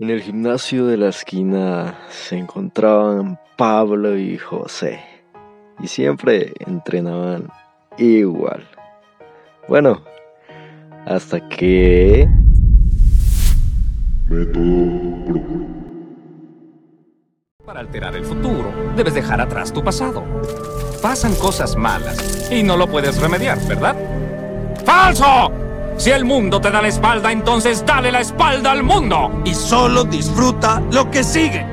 En el gimnasio de la esquina se encontraban Pablo y José y siempre entrenaban igual. Bueno, hasta que... Para alterar el futuro, debes dejar atrás tu pasado. Pasan cosas malas y no lo puedes remediar, ¿verdad? ¡Falso! Si el mundo te da la espalda, entonces dale la espalda al mundo. Y solo disfruta lo que sigue.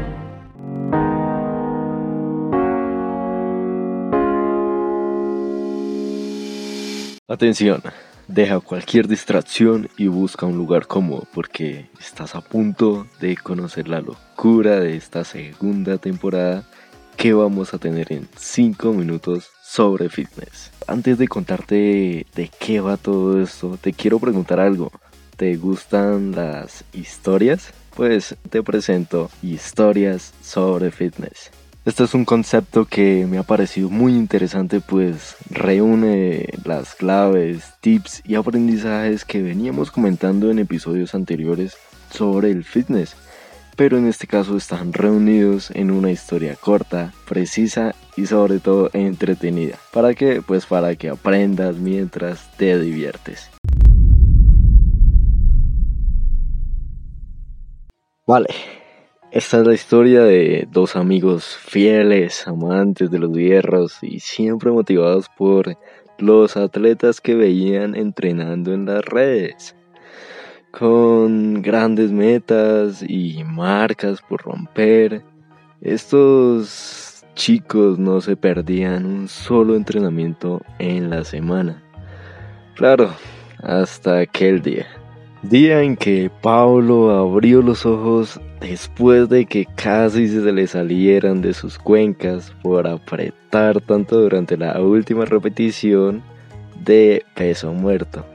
Atención, deja cualquier distracción y busca un lugar cómodo porque estás a punto de conocer la locura de esta segunda temporada que vamos a tener en 5 minutos sobre fitness. Antes de contarte de qué va todo esto, te quiero preguntar algo. ¿Te gustan las historias? Pues te presento historias sobre fitness. Este es un concepto que me ha parecido muy interesante pues reúne las claves, tips y aprendizajes que veníamos comentando en episodios anteriores sobre el fitness pero en este caso están reunidos en una historia corta, precisa y sobre todo entretenida. ¿Para qué? Pues para que aprendas mientras te diviertes. Vale, esta es la historia de dos amigos fieles, amantes de los hierros y siempre motivados por los atletas que veían entrenando en las redes con grandes metas y marcas por romper. Estos chicos no se perdían un solo entrenamiento en la semana. Claro, hasta aquel día. Día en que Pablo abrió los ojos después de que casi se le salieran de sus cuencas por apretar tanto durante la última repetición de peso muerto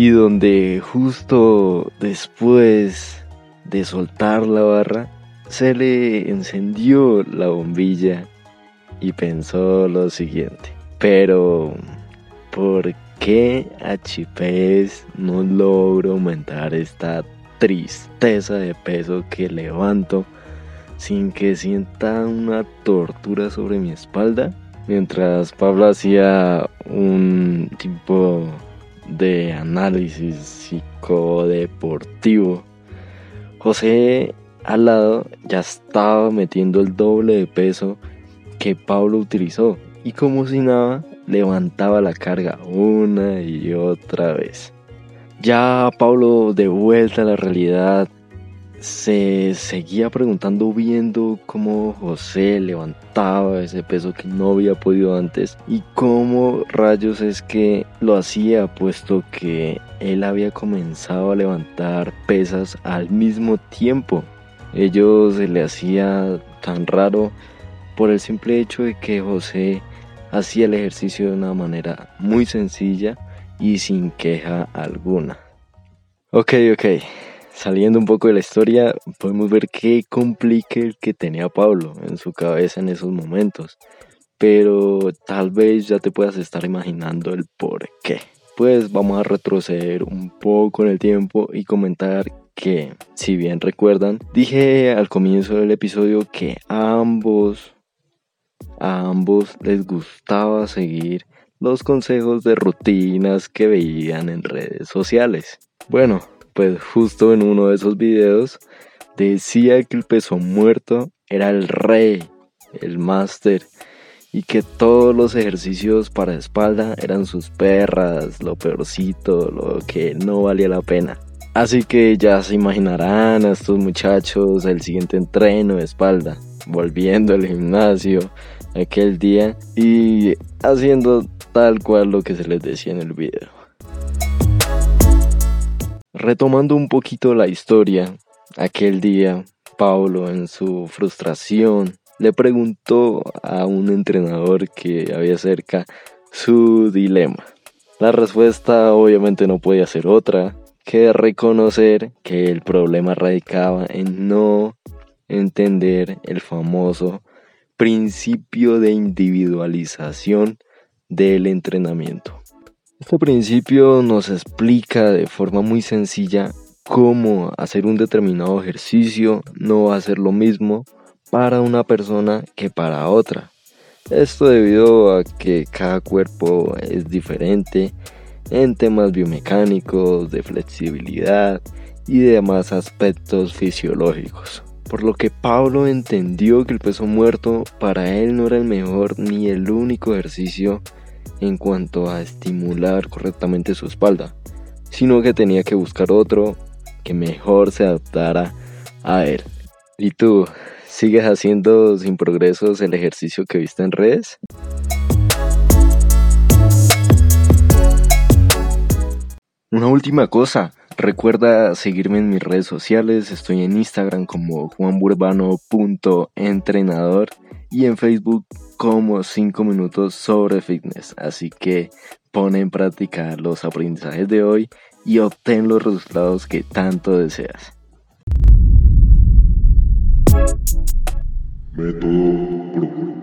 y donde justo después de soltar la barra se le encendió la bombilla y pensó lo siguiente. Pero, ¿por qué HPS no logro aumentar esta tristeza de peso que levanto sin que sienta una tortura sobre mi espalda? Mientras Pablo hacía un tipo de análisis psicodeportivo. José al lado ya estaba metiendo el doble de peso que Pablo utilizó y como si nada levantaba la carga una y otra vez. Ya Pablo de vuelta a la realidad se seguía preguntando viendo cómo José levantaba ese peso que no había podido antes y cómo rayos es que lo hacía puesto que él había comenzado a levantar pesas al mismo tiempo. Ello se le hacía tan raro por el simple hecho de que José hacía el ejercicio de una manera muy sencilla y sin queja alguna. Ok, ok. Saliendo un poco de la historia, podemos ver qué complique que tenía Pablo en su cabeza en esos momentos. Pero tal vez ya te puedas estar imaginando el por qué. Pues vamos a retroceder un poco en el tiempo y comentar que, si bien recuerdan, dije al comienzo del episodio que a ambos, a ambos les gustaba seguir los consejos de rutinas que veían en redes sociales. Bueno, pues justo en uno de esos videos decía que el peso muerto era el rey, el máster, y que todos los ejercicios para espalda eran sus perras, lo peorcito, lo que no valía la pena. Así que ya se imaginarán a estos muchachos el siguiente entreno de espalda, volviendo al gimnasio aquel día y haciendo tal cual lo que se les decía en el video. Retomando un poquito la historia, aquel día Pablo en su frustración le preguntó a un entrenador que había cerca su dilema. La respuesta obviamente no podía ser otra que reconocer que el problema radicaba en no entender el famoso principio de individualización del entrenamiento. Este principio nos explica de forma muy sencilla cómo hacer un determinado ejercicio no va a ser lo mismo para una persona que para otra. Esto debido a que cada cuerpo es diferente en temas biomecánicos, de flexibilidad y demás aspectos fisiológicos. Por lo que Pablo entendió que el peso muerto para él no era el mejor ni el único ejercicio en cuanto a estimular correctamente su espalda, sino que tenía que buscar otro que mejor se adaptara a él. ¿Y tú, sigues haciendo sin progresos el ejercicio que viste en redes? Una última cosa, recuerda seguirme en mis redes sociales, estoy en Instagram como juanburbano.entrenador y en Facebook como 5 minutos sobre fitness, así que pon en práctica los aprendizajes de hoy y obtén los resultados que tanto deseas. Método